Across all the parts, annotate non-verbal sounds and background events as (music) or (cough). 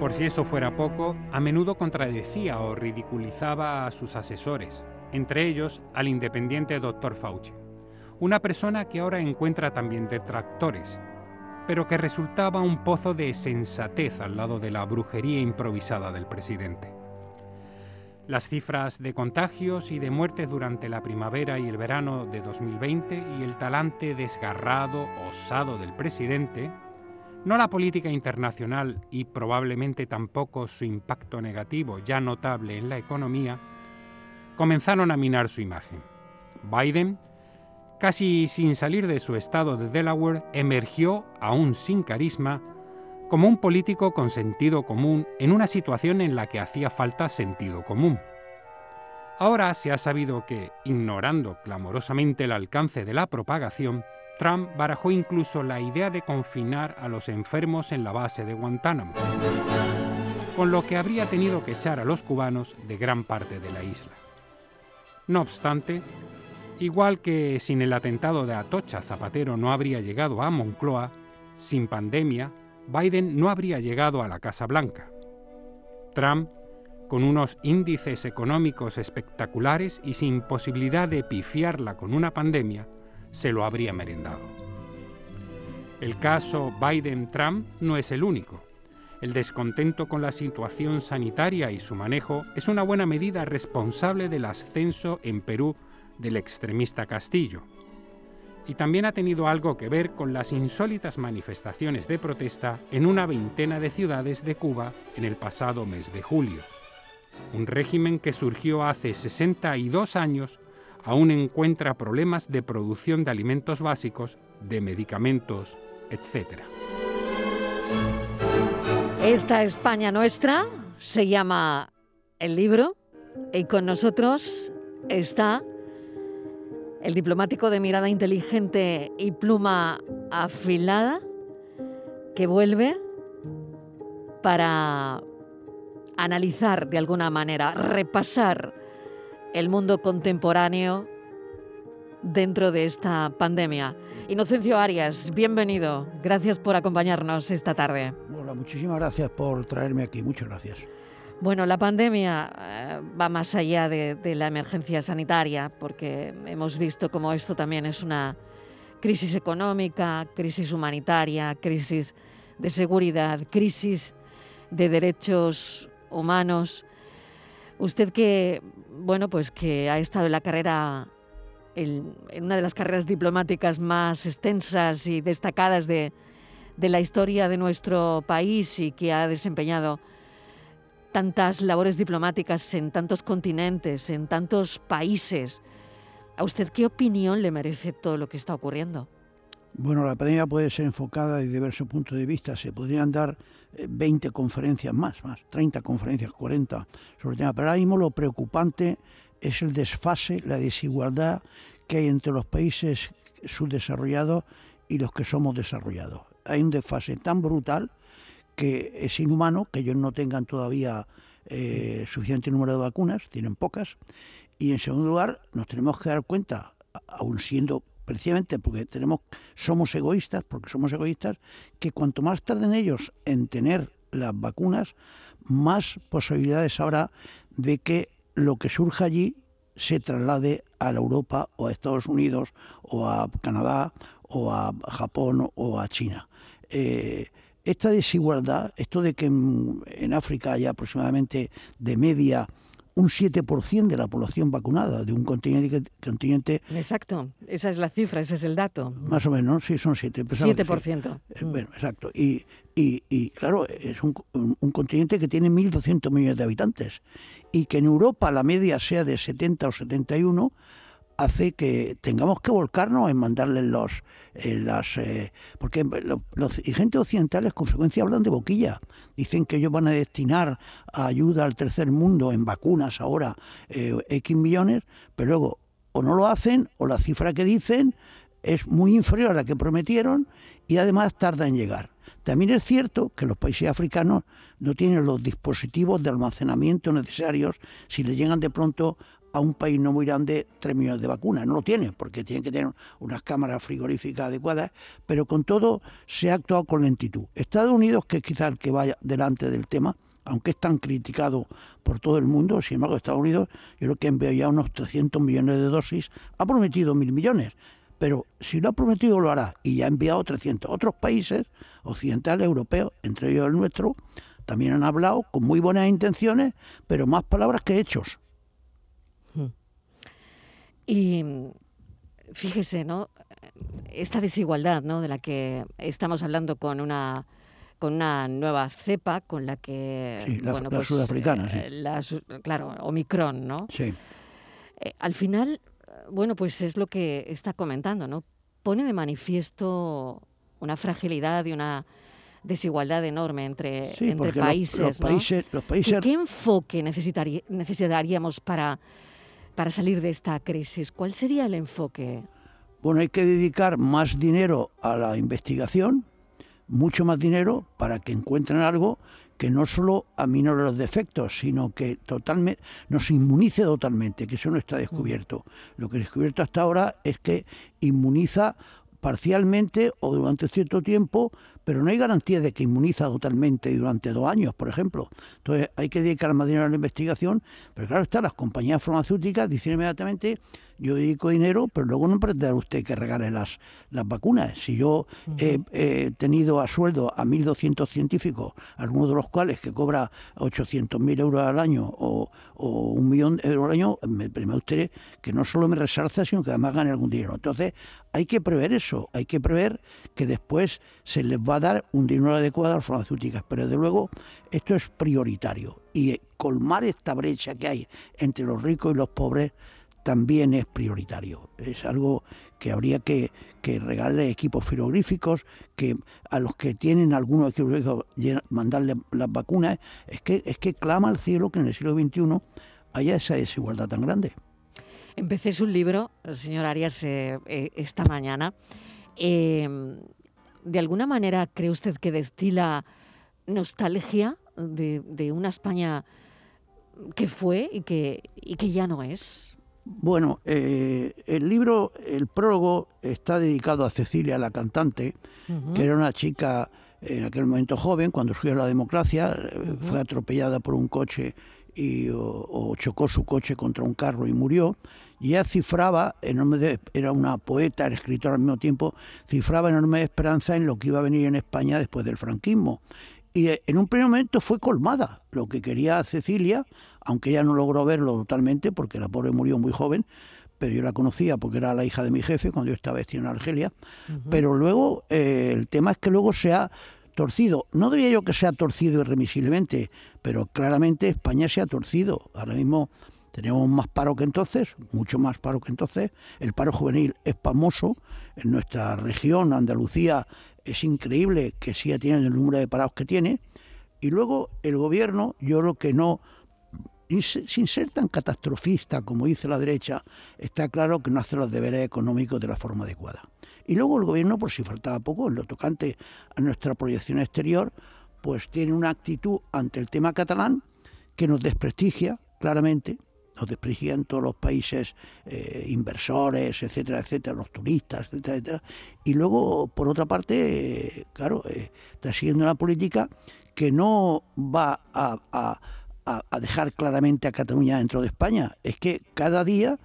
Por si eso fuera poco, a menudo contradecía o ridiculizaba a sus asesores, entre ellos al independiente Dr. Fauci, una persona que ahora encuentra también detractores, pero que resultaba un pozo de sensatez al lado de la brujería improvisada del presidente. Las cifras de contagios y de muertes durante la primavera y el verano de 2020 y el talante desgarrado, osado del presidente, no la política internacional y probablemente tampoco su impacto negativo ya notable en la economía, comenzaron a minar su imagen. Biden, casi sin salir de su estado de Delaware, emergió, aún sin carisma, como un político con sentido común en una situación en la que hacía falta sentido común. Ahora se ha sabido que, ignorando clamorosamente el alcance de la propagación, Trump barajó incluso la idea de confinar a los enfermos en la base de Guantánamo, con lo que habría tenido que echar a los cubanos de gran parte de la isla. No obstante, igual que sin el atentado de Atocha Zapatero no habría llegado a Moncloa, sin pandemia, Biden no habría llegado a la Casa Blanca. Trump, con unos índices económicos espectaculares y sin posibilidad de pifiarla con una pandemia, se lo habría merendado. El caso Biden-Trump no es el único. El descontento con la situación sanitaria y su manejo es una buena medida responsable del ascenso en Perú del extremista Castillo, y también ha tenido algo que ver con las insólitas manifestaciones de protesta en una veintena de ciudades de Cuba en el pasado mes de julio. Un régimen que surgió hace 62 años aún encuentra problemas de producción de alimentos básicos, de medicamentos, etc. Esta España nuestra se llama El libro y con nosotros está el diplomático de mirada inteligente y pluma afilada que vuelve para analizar de alguna manera, repasar el mundo contemporáneo dentro de esta pandemia. Inocencio Arias, bienvenido. Gracias por acompañarnos esta tarde. Hola, muchísimas gracias por traerme aquí. Muchas gracias. Bueno, la pandemia eh, va más allá de, la emergencia sanitaria, porque hemos visto como esto también es una crisis económica, crisis humanitaria, crisis de seguridad, crisis de derechos humanos. Usted que, bueno, pues que ha estado en la carrera, en, una de las carreras diplomáticas más extensas y destacadas de la historia de nuestro país y que ha desempeñado tantas labores diplomáticas en tantos continentes, en tantos países. ¿A usted qué opinión le merece todo lo que está ocurriendo? Bueno, la pandemia puede ser enfocada desde diversos puntos de vista. Se podrían dar 20 eh, conferencias más, más, 30 conferencias, 40 sobre el tema. Pero ahora mismo lo preocupante es el desfase, la desigualdad que hay entre los países subdesarrollados y los que somos desarrollados. Hay un desfase tan brutal que es inhumano que ellos no tengan todavía eh, suficiente número de vacunas, tienen pocas. Y en segundo lugar, nos tenemos que dar cuenta, aun siendo precisamente porque tenemos, somos egoístas, porque somos egoístas, que cuanto más tarden ellos en tener las vacunas, más posibilidades habrá de que lo que surja allí se traslade a la Europa o a Estados Unidos o a Canadá o a Japón o a China. Eh, esta desigualdad, esto de que en, África haya aproximadamente de media un 7% de la población vacunada de un continente, continente... Exacto, esa es la cifra, ese es el dato. Más o menos, sí, son 7. 7%. Eh, bueno, exacto. Y, y, claro, es un, un, continente que tiene 1.200 millones de habitantes y que en Europa la media sea de 70 o 71 hace que tengamos que volcarnos en mandarles los eh, las eh, porque los dirigentes occidentales con frecuencia hablan de boquilla. Dicen que ellos van a destinar ayuda al tercer mundo en vacunas ahora eh, x millones pero luego o no lo hacen o la cifra que dicen es muy inferior a la que prometieron y además tarda en llegar. También es cierto que los países africanos no tienen los dispositivos de almacenamiento necesarios si le llegan de pronto a un país no muy grande 3 millones de vacunas. No lo tiene, porque tienen que tener unas cámaras frigoríficas adecuadas, pero con todo se ha actuado con lentitud. Estados Unidos, que es quizá el que vaya delante del tema, aunque es tan criticado por todo el mundo, sin embargo Estados Unidos yo creo que ha ya unos 300 millones de dosis, ha prometido mil millones, pero si lo ha prometido lo hará y ya ha enviado 300. Otros países occidentales, europeos, entre ellos el nuestro, también han hablado con muy buenas intenciones, pero más palabras que hechos. Y fíjese, ¿no? Esta desigualdad, ¿no? De la que estamos hablando con una con una nueva cepa con la que sí, la, pues, sudafricana, sí. Eh, claro, Omicron, ¿no? Sí. Eh, al final, bueno, pues es lo que está comentando, ¿no? Pone de manifiesto una fragilidad y una desigualdad enorme entre, entre países, los, países, los países... ¿Qué, enfoque necesitaríamos para, para salir de esta crisis? ¿Cuál sería el enfoque? Bueno, hay que dedicar más dinero a la investigación, mucho más dinero para que encuentren algo que no solo aminore los defectos, sino que totalmente nos inmunice totalmente, que eso no está descubierto. Lo que he descubierto hasta ahora es que inmuniza parcialmente o durante cierto tiempo, pero no hay garantía de que inmuniza totalmente durante dos años, por ejemplo. Entonces hay que dedicar más dinero a la investigación, pero claro está, las compañías farmacéuticas dicen inmediatamente yo dedico dinero, pero luego no pretenderá usted que regale las, las vacunas. Si yo he tenido a sueldo a 1.200 científicos, algunos de los cuales que cobra 800.000 euros al año o, un millón de euros al año, me permite usted que no solo me resalza, sino que además gane algún dinero. Entonces, hay que prever eso, hay que prever que después se les va a dar un dinero adecuado a las farmacéuticas, pero desde luego esto es prioritario y colmar esta brecha que hay entre los ricos y los pobres también es prioritario. Es algo que habría que, que regalarle equipos frigoríficos, que a los que tienen algunos equipos mandarle las vacunas. Es que, es que clama al cielo que en el siglo XXI haya esa desigualdad tan grande. Empecé su libro, señor Arias, eh, eh, esta mañana. Em, ¿De alguna manera cree usted que destila nostalgia de, de una España que fue y que, y que ya no es? Bueno, eh, el libro, el prólogo, está dedicado a Cecilia, la cantante, que era una chica en aquel momento joven, cuando surgió la democracia, eh, fue atropellada por un coche y, o, chocó su coche contra un carro y murió. Y ella cifraba, enorme era una poeta, era escritora al mismo tiempo, cifraba enorme esperanza en lo que iba a venir en España después del franquismo. Y eh, en un primer momento fue colmada lo que quería Cecilia, aunque ella no logró verlo totalmente porque la pobre murió muy joven, pero yo la conocía porque era la hija de mi jefe cuando yo estaba vestido en Argelia. Pero luego eh, el tema es que luego se ha torcido. No diría yo que sea torcido irremisiblemente, pero claramente España se ha torcido. Ahora mismo tenemos más paro que entonces, mucho más paro que entonces. El paro juvenil es famoso. En nuestra región, Andalucía, es increíble que siga teniendo el número de parados que tiene. Y luego el gobierno, yo creo que no, sin ser tan catastrofista como dice la derecha, está claro que no hace los deberes económicos de la forma adecuada. Y luego el gobierno, por si faltaba poco, en lo tocante a nuestra proyección exterior, pues tiene una actitud ante el tema catalán que nos desprestigia claramente, nos desprestigian todos los países eh, inversores, etcétera, etcétera, los turistas, etcétera, etcétera. Y luego, por otra parte, eh, claro, eh, está siguiendo una política que no va a, dejar claramente a Cataluña dentro de España. Es que cada día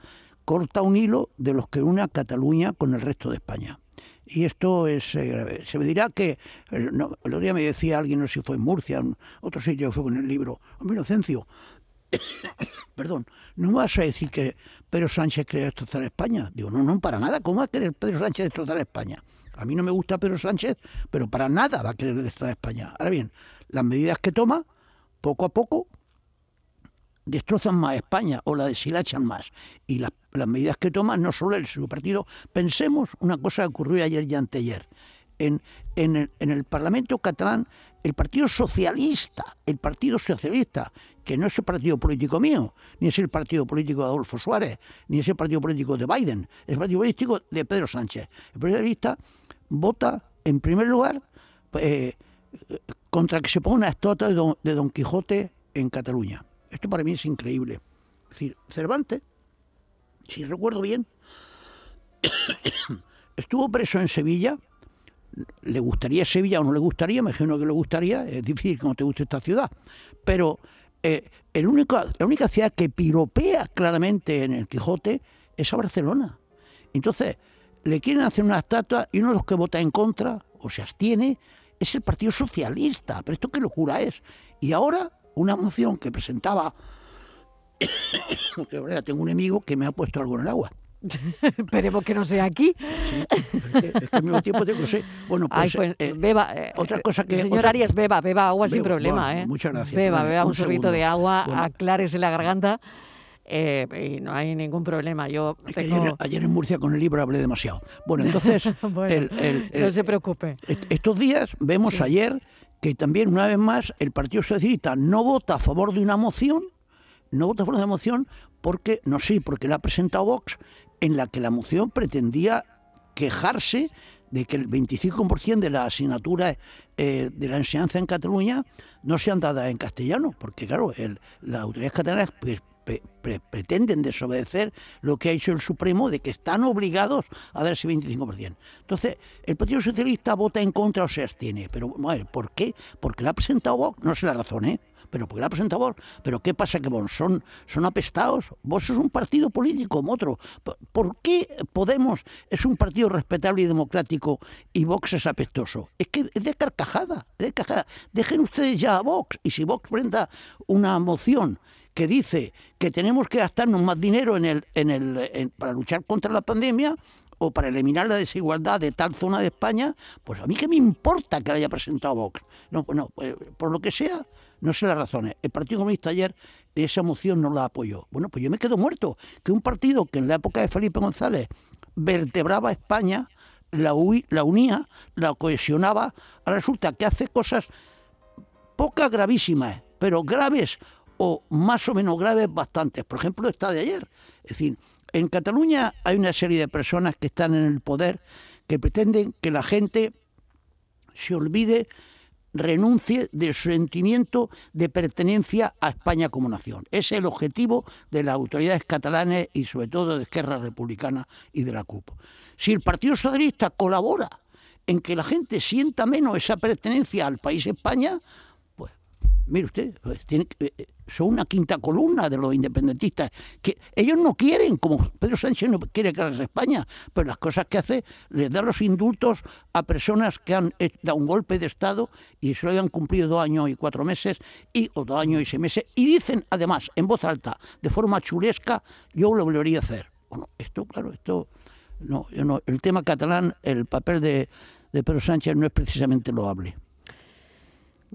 corta un hilo de los que une a Cataluña con el resto de España. Y esto es grave. Se me dirá que, el otro día me decía alguien, no sé si fue en Murcia, en otro sitio que fue con el libro, hombre Inocencio, (coughs) perdón, no vas a decir que Pedro Sánchez quiere destrozar España. Digo, no, no, para nada. ¿Cómo va a querer Pedro Sánchez destrozar España? A mí no me gusta Pedro Sánchez, pero para nada va a querer destrozar España. Ahora bien, las medidas que toma, poco a poco, destrozan más España o la deshilachan más. Y las, medidas que toma, no solo el su partido. Pensemos una cosa que ocurrió ayer y anteayer. En, en el Parlamento catalán, el Partido Socialista, el Partido Socialista, que no es el partido político mío, ni es el partido político de Adolfo Suárez, ni es el partido político de Biden, es el partido político de Pedro Sánchez. El Partido Socialista vota, en primer lugar, eh, contra que se ponga una estatua de don, Quijote en Cataluña. Esto para mí es increíble. Es decir, Cervantes, si recuerdo bien, (coughs) estuvo preso en Sevilla. ¿Le gustaría Sevilla o no le gustaría? Me imagino que le gustaría. Es difícil que no te guste esta ciudad. Pero eh, el único, la única ciudad que piropea claramente en el Quijote es a Barcelona. Entonces, le quieren hacer una estatua y uno de los que vota en contra o se abstiene es el Partido Socialista. Pero esto qué locura es. Y ahora una moción que presentaba, (coughs) porque tengo un enemigo que me ha puesto algo en el agua. (laughs) Esperemos que no sea aquí. es, que, al mismo tiempo tengo que Bueno, pues, pues eh, beba. Eh, otra cosa que. Señor Arias, beba, beba agua sin problema. ¿eh? Muchas gracias. Beba, beba un, sorbito de agua, aclárese la garganta. y no hay ningún problema. Yo ayer, en Murcia con el libro hablé demasiado. Bueno, entonces. (laughs) no se preocupe. estos días vemos ayer que también, una vez más, el Partido Socialista no vota a favor de una moción, no vota a favor de una moción porque, no sé, porque la ha presentado Vox en la que la moción pretendía quejarse de que el 25% de la asignatura eh, de la enseñanza en Cataluña no sean dadas en castellano, porque claro, el, las autoridades catalanas pretenden desobedecer lo que ha hecho el Supremo de que están obligados a dar ese 25%. Entonces, el Partido Socialista vota en contra o se abstiene. Pero, bueno, ¿por qué? Porque la ha presentado Vox, no sé la razón, ¿eh? pero porque la ha presentado Vox. Pero ¿qué pasa? Que son, son apestados. Vos es un partido político como otro. ¿Por qué Podemos es un partido respetable y democrático y Vox es apestoso? Es que es de carcajada, de carcajada. Dejen ustedes ya a Vox y si Vox prenda una moción que dice que tenemos que gastarnos más dinero en el, en el, para luchar contra la pandemia o para eliminar la desigualdad de tal zona de España, pues a mí qué me importa que la haya presentado Vox. No, pues no, pues, por lo que sea, no sé las razones. El Partido Comunista ayer esa moción no la apoyó. Bueno, pues yo me quedo muerto. Que un partido que en la época de Felipe González vertebraba España, la unía, la cohesionaba, resulta que hace cosas pocas gravísimas, pero graves o más o menos graves bastantes. Por ejemplo, esta de ayer. Es decir, en Cataluña hay una serie de personas que están en el poder que pretenden que la gente se olvide, renuncie de su sentimiento de pertenencia a España como nación. Ese es el objetivo de las autoridades catalanas y sobre todo de Esquerra Republicana y de la CUP. Si el Partido Socialista colabora en que la gente sienta menos esa pertenencia al país España, mire usted, pues, tiene, eh, son una quinta columna de los independentistas. que Ellos no quieren, como Pedro Sánchez no quiere que haga España, pero las cosas que hace les da los indultos a personas que han dado un golpe de Estado y se lo hayan cumplido dos años y cuatro meses, y, o dos años y seis meses, y dicen además, en voz alta, de forma chulesca, yo lo volvería a hacer. Bueno, esto, claro, esto, no, no el tema catalán, el papel de Pedro Sánchez no es precisamente loable.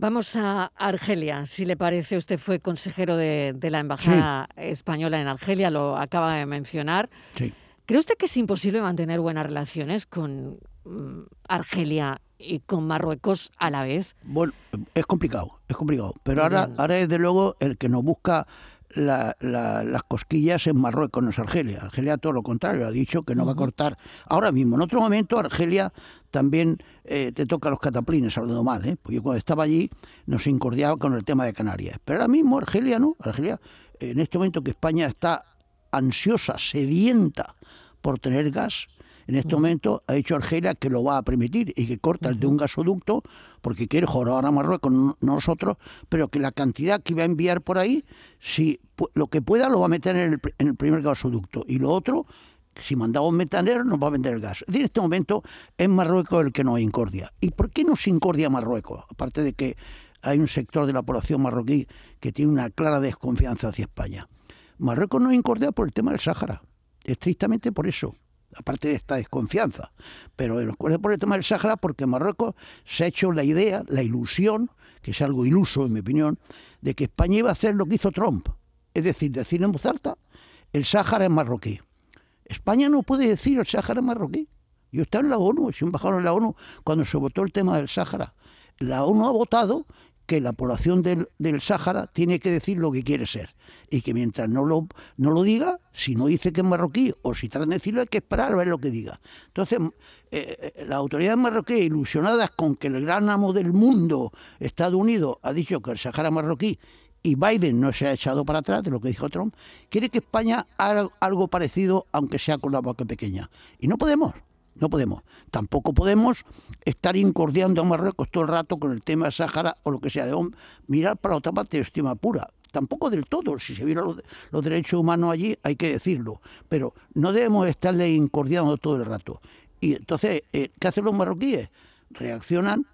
Vamos a Argelia, si le parece. Usted fue consejero de, la Embajada Española en Argelia, lo acaba de mencionar. Sí. ¿Cree usted que es imposible mantener buenas relaciones con mm, Argelia y con Marruecos a la vez? Bueno, es complicado, es complicado. Pero ahora, ahora, desde luego, el que nos busca las cosquillas en Marruecos, no es Argelia. Argelia todo lo contrario, ha dicho que no va a cortar. Ahora mismo, en otro momento, Argelia también eh, te toca los cataplines, hablando mal, ¿eh? porque cuando estaba allí nos incordiaba con el tema de Canarias. Pero ahora mismo Argelia no, Argelia, en este momento que España está ansiosa, sedienta por tener gas, en este momento ha dicho Argelia que lo va a permitir y que corta el de un gasoducto porque quiere joder a Marruecos, no nosotros, pero que la cantidad que va a enviar por ahí, si lo que pueda lo va a meter en el, en el primer gasoducto y lo otro si mandamos metanero nos va a vender el gas. En este momento es Marruecos el que nos incordia. ¿Y por qué nos incordia Marruecos? Aparte de que hay un sector de la población marroquí que tiene una clara desconfianza hacia España. Marruecos nos incordia por el tema del Sáhara. Estrictamente por eso aparte de esta desconfianza. Pero nos por el tema del Sáhara porque Marruecos se ha hecho la idea, la ilusión, que es algo iluso en mi opinión, de que España iba a hacer lo que hizo Trump. Es decir, decir en voz alta, el Sáhara es marroquí. España no puede decir el Sáhara es marroquí. Yo estaba en la ONU, soy embajador en la ONU cuando se votó el tema del Sáhara. La ONU ha votado que la población del, del Sáhara tiene que decir lo que quiere ser. Y que mientras no lo, no lo diga, si no dice que es marroquí o si trata de decirlo, hay que esperar a ver lo que diga. Entonces, eh, eh, las autoridades marroquíes, ilusionadas con que el gran amo del mundo, Estados Unidos, ha dicho que el Sáhara marroquí y Biden no se ha echado para atrás de lo que dijo Trump, quiere que España haga algo parecido, aunque sea con la boca pequeña. Y no podemos, no podemos. Tampoco podemos estar incordiando a Marruecos todo el rato con el tema de Sáhara o lo que sea. De mirar para otra parte de estima pura. Tampoco del todo, si se vieron los, los, derechos humanos allí, hay que decirlo. Pero no debemos estarle incordiando todo el rato. Y entonces, eh, ¿qué hacen los marroquíes? Reaccionan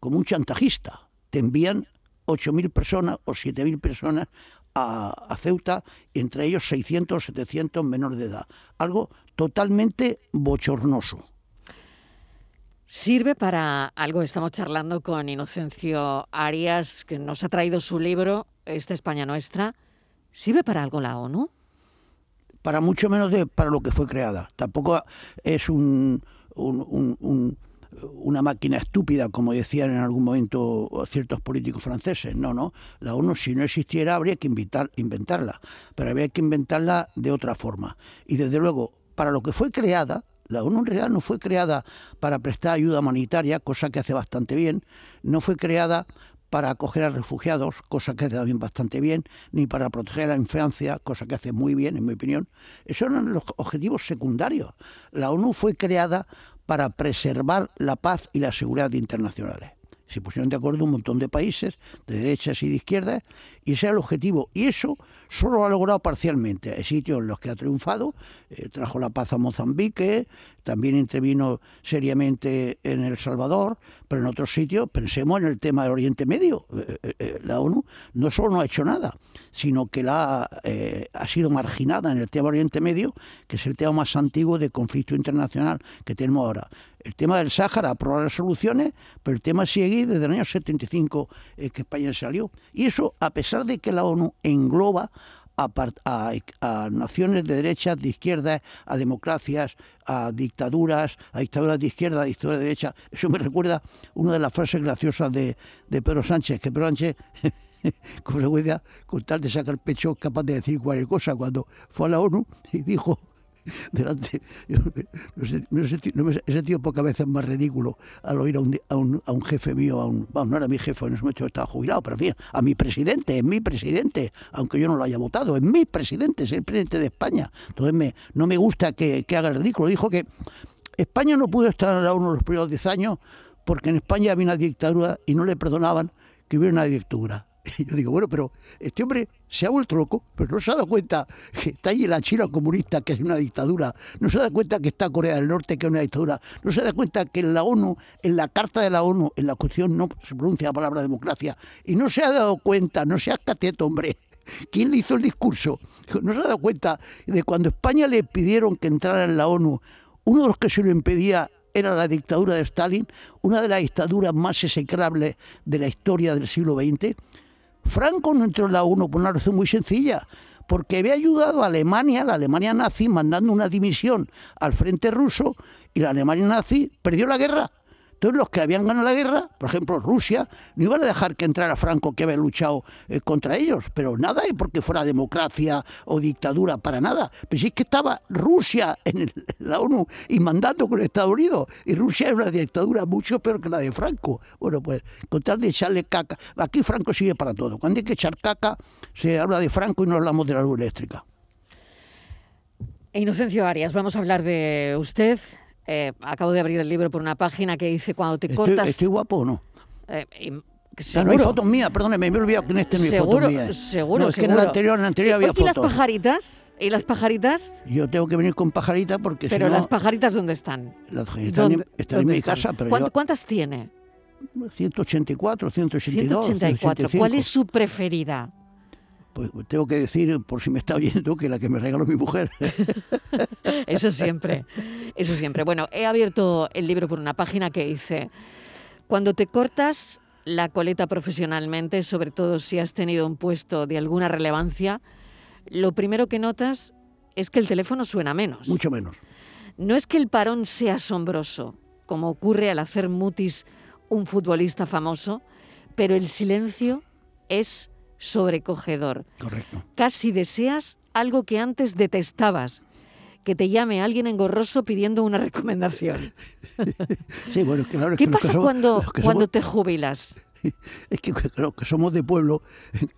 como un chantajista. Te envían 8.000 personas o 7.000 personas a, Ceuta, entre ellos 600 o 700 menores de edad. Algo totalmente bochornoso. Sirve para algo, estamos charlando con Inocencio Arias, que nos ha traído su libro, Esta España Nuestra. ¿Sirve para algo la ONU? Para mucho menos de para lo que fue creada. Tampoco es un una máquina estúpida, como decían en algún momento ciertos políticos franceses. No, no. La ONU, si no existiera, habría que invitar, inventarla, pero habría que inventarla de otra forma. Y desde luego, para lo que fue creada, la ONU en realidad no fue creada para prestar ayuda humanitaria, cosa que hace bastante bien, no fue creada para acoger a refugiados, cosa que hace también bastante bien, ni para proteger a la infancia, cosa que hace muy bien, en mi opinión. Esos eran los objetivos secundarios. La ONU fue creada para preservar la paz y la seguridad internacionales. Se pusieron de acuerdo un montón de países, de derechas y de izquierdas, y ese era el objetivo. Y eso solo lo ha logrado parcialmente. Hay sitios en los que ha triunfado, eh, trajo la paz a Mozambique, también intervino seriamente en El Salvador, pero en otros sitios, pensemos en el tema del Oriente Medio. Eh, eh, la ONU no solo no ha hecho nada, sino que la, ha sido marginada en el tema Oriente Medio, que es el tema más antiguo de conflicto internacional que tenemos ahora. El tema del Sáhara aprobar resoluciones, pero el tema sigue desde el año 75 que España salió. Y eso, a pesar de que la ONU engloba a, naciones de derecha, de izquierda, a democracias, a dictaduras, a dictaduras de izquierda, a dictaduras de derecha. Eso me recuerda una de las frases graciosas de, de Pedro Sánchez, que Pedro Sánchez (laughs) con frecuencia, con tal de sacar pecho, capaz de decir cualquier cosa, cuando fue a la ONU y dijo delante. me, he sentido pocas veces más ridículo al oír a un, a un, a un jefe mío, a un, no era mi jefe, en ese momento estaba jubilado, pero en a mi presidente, es mi presidente, aunque yo no lo haya votado, es mi presidente, es el presidente de España. Entonces me, no me gusta que, que haga el ridículo. Dijo que España no pudo estar en la ONU los primeros 10 años porque en España había una dictadura y no le perdonaban que hubiera una dictadura. (laughs) Y yo digo, bueno, pero este hombre se ha vuelto loco, pero no se ha dado cuenta que está allí la China comunista, que es una dictadura, no se ha dado cuenta que está Corea del Norte, que es una dictadura, no se ha dado cuenta que en la ONU, en la Carta de la ONU, en la cuestión no se pronuncia la palabra democracia, y no se ha dado cuenta, no se ha cateto, hombre, (laughs) ¿quién le hizo el discurso? No se ha dado cuenta de cuando España le pidieron que entrara en la ONU, uno de los que se lo impedía era la dictadura de Stalin, una de las dictaduras más execrables de la historia del siglo XX, Franco no entró en la ONU por una razón muy sencilla, porque había ayudado a Alemania, la Alemania nazi, mandando una dimisión al frente ruso y la Alemania nazi perdió la guerra. Entonces los que habían ganado la guerra, por ejemplo Rusia, no iban a dejar que entrara Franco que había luchado eh, contra ellos, pero nada y porque fuera democracia o dictadura, para nada. Pero sí es que estaba Rusia en, la ONU y mandando con Estados Unidos, y Rusia era una dictadura mucho peor que la de Franco. Bueno, pues con tal de echarle caca, aquí Franco sigue para todo. Cuando hay que echar caca, se habla de Franco y no hablamos de la luz eléctrica. Inocencio Arias, vamos a hablar de usted, eh, acabo de abrir el libro por una página que dice cuando te cortas... ¿Estoy guapo o no? Eh, no hay fotos mías, perdóneme, me he olvidado que en este no hay fotos mías. Seguro, no, es que en el anterior, en el anterior había fotos. ¿Y las pajaritas? ¿Y las pajaritas? Yo tengo que venir con pajaritas porque Pero si no, las pajaritas ¿dónde están? Las están, en, están en mi están? casa, pero ¿Cuántas, ¿Cuántas tiene? 184, 182, 184. ¿Cuál es su preferida? Pues tengo que decir, por si me está oyendo, que la que me regaló mi mujer. (laughs) eso siempre, eso siempre. Bueno, he abierto el libro por una página que dice, cuando te cortas la coleta profesionalmente, sobre todo si has tenido un puesto de alguna relevancia, lo primero que notas es que el teléfono suena menos. Mucho menos. No es que el parón sea asombroso, como ocurre al hacer mutis un futbolista famoso, pero el silencio es sobrecogedor. Correcto. Casi deseas algo que antes detestabas, que te llame alguien engorroso pidiendo una recomendación. (laughs) sí, bueno, claro. ¿Qué pasa cuando, cuando te jubilas? (laughs) es que creo que somos de pueblo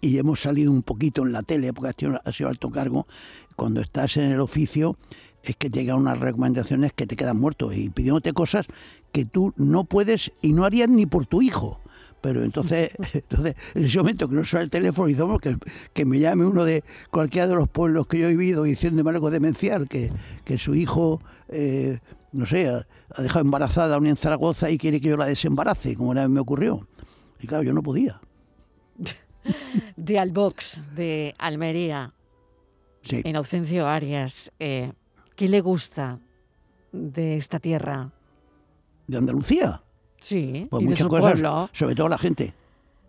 y hemos salido un poquito en la tele, porque ha sido alto cargo, cuando estás en el oficio es que llegan unas recomendaciones que te quedan muerto y pidiéndote cosas que tú no puedes y no harías ni por tu hijo. Pero (laughs) entonces, entonces en ese momento que no suena el teléfono, y que, que me llame uno de cualquiera de los pueblos que yo he vivido diciéndome algo demencial, que, que su hijo, eh, no sé, ha, dejado embarazada a una en Zaragoza y quiere que yo la desembarace, como una vez me ocurrió. Y claro, yo no podía. (laughs) De Albox, de Almería, sí. Inocencio Arias, eh, ¿qué le gusta de esta tierra? ¿De Andalucía? Sí, pues muchas cosas, sobre todo la gente,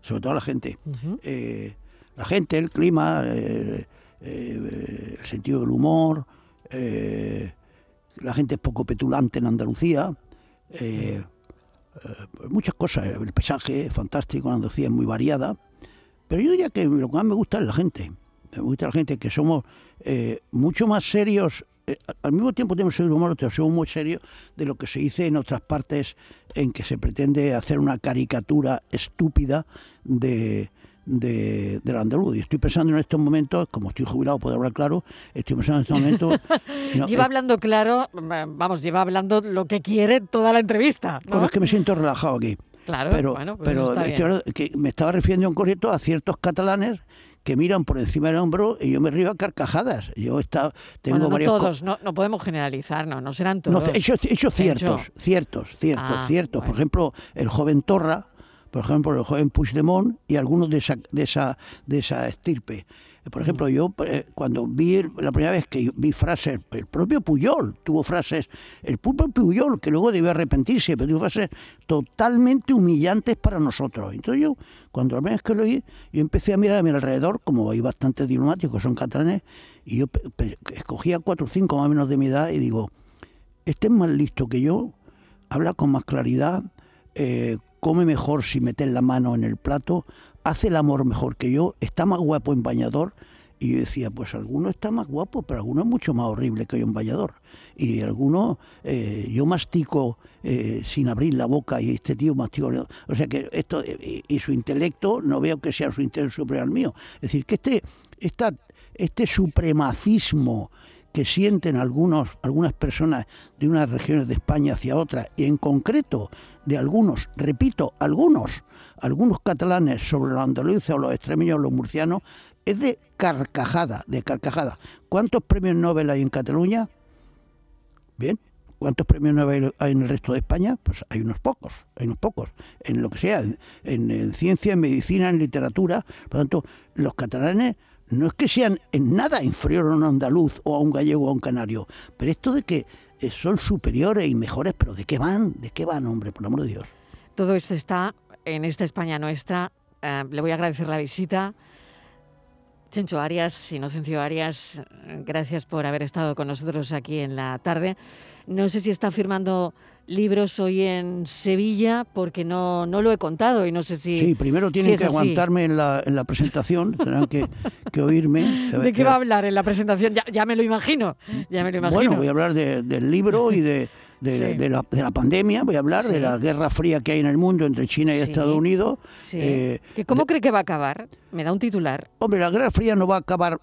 sobre todo la gente. Eh, la gente, el clima, eh, el sentido del humor, la gente es poco petulante en Andalucía. Eh, muchas cosas. El paisaje es fantástico, Andalucía es muy variada. Pero yo diría que lo que más me gusta es la gente. Me gusta la gente que somos eh, mucho más serios. Eh, al mismo tiempo tenemos el humor, muy serios de lo que se dice en otras partes en que se pretende hacer una caricatura estúpida de, de, del andaluz. Y estoy pensando en estos momentos, como estoy jubilado, puedo hablar claro, estoy pensando en estos momentos... (laughs) lleva eh, hablando claro, vamos, lleva hablando lo que quiere toda la entrevista. ¿no? es que me siento relajado aquí. Claro, pero, bueno, pues pero que me estaba refiriendo en concreto a ciertos catalanes que miran por encima del hombro y yo me río a carcajadas. Yo está, tengo bueno, no todos, no, no, podemos generalizar, no, no serán todos. No, hechos, ciertos, ciertos, ciertos, ah, ciertos. Por ejemplo, el joven Torra, por ejemplo, el joven Puigdemont y algunos de esa, de esa, de esa estirpe. Por ejemplo, yo eh, cuando vi la primera vez que vi frases, el propio Puyol tuvo frases, el propio Puyol, que luego debió arrepentirse, pero tuvo frases totalmente humillantes para nosotros. Entonces yo, cuando la primera vez que lo oí, yo empecé a mirar a mi alrededor, como hay bastantes diplomáticos, son catalanes, y yo escogía cuatro o cinco más o menos de mi edad y digo, este es más listo que yo, habla con más claridad, eh, come mejor si meter la mano en el plato, hace el amor mejor que yo, está más guapo en bañador. Y yo decía, pues alguno está más guapo, pero alguno es mucho más horrible que yo en bañador. Y alguno, eh, yo mastico eh, sin abrir la boca y este tío mastico. O sea que esto, y, su intelecto, no veo que sea su intelecto superior al mío. Es decir, que este, este supremacismo que sienten algunos, algunas personas de unas regiones de España hacia otras, y en concreto de algunos, repito, algunos, algunos catalanes sobre los andaluces o los extremeños o los murcianos, es de carcajada, de carcajada. ¿Cuántos premios Nobel hay en Cataluña? Bien, ¿Cuántos premios Nobel hay en el resto de España? Pues hay unos pocos, hay unos pocos, en lo que sea, en, en, ciencia, en medicina, en literatura. Por lo tanto, los catalanes no es que sean en nada inferior a un andaluz o a un gallego o a un canario, pero esto de que eh, son superiores y mejores, pero ¿de qué van? ¿De qué van, hombre, por amor de Dios? Todo esto está en esta España nuestra. Eh, le voy a agradecer la visita. Chencho Arias, Inocencio Arias, gracias por haber estado con nosotros aquí en la tarde. No sé si está firmando libros hoy en Sevilla porque no, no lo he contado y no sé si... Sí, primero tienen que aguantarme en la, en la, presentación, tendrán que, que, oírme. (laughs) ¿De qué va a hablar en la presentación? Ya, ya me lo imagino, ya me lo imagino. Bueno, voy a hablar del libro y de de, la, de, la, pandemia, voy a hablar de la guerra fría que hay en el mundo entre China y Estados Unidos. Eh, ¿Cómo cree que va a acabar? Me da un titular. Hombre, la guerra fría no va a acabar,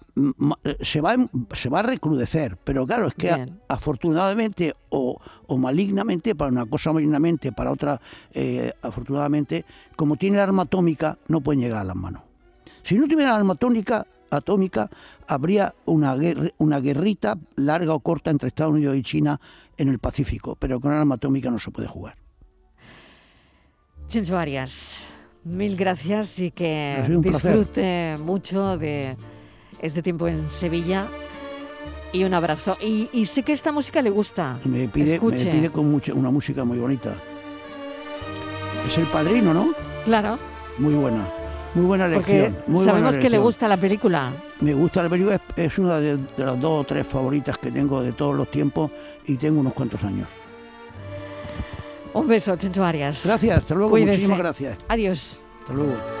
eh, se va, se va a recrudecer, pero claro, es que afortunadamente o, o, malignamente, para una cosa malignamente, para otra eh, afortunadamente, como tiene la arma atómica, no pueden llegar a las manos. Si no tuviera arma atómica, atómica, habría una, una guerrita larga o corta entre Estados Unidos y China en el Pacífico, pero con arma atómica no se puede jugar. Chencho Arias, mil gracias y que disfrute mucho de este tiempo en Sevilla. Y un abrazo. Y, sé que esta música le gusta. Me pide, me pide con mucha, una música muy bonita. Es el padrino, ¿no? Claro. Muy buena. Muy buena lección. sabemos que le gusta la película. Me gusta la película, es, una de, las dos o tres favoritas que tengo de todos los tiempos y tengo unos cuantos años. Un beso, Chencho Arias. Gracias, hasta luego, muchísimas gracias. Adiós. Hasta luego.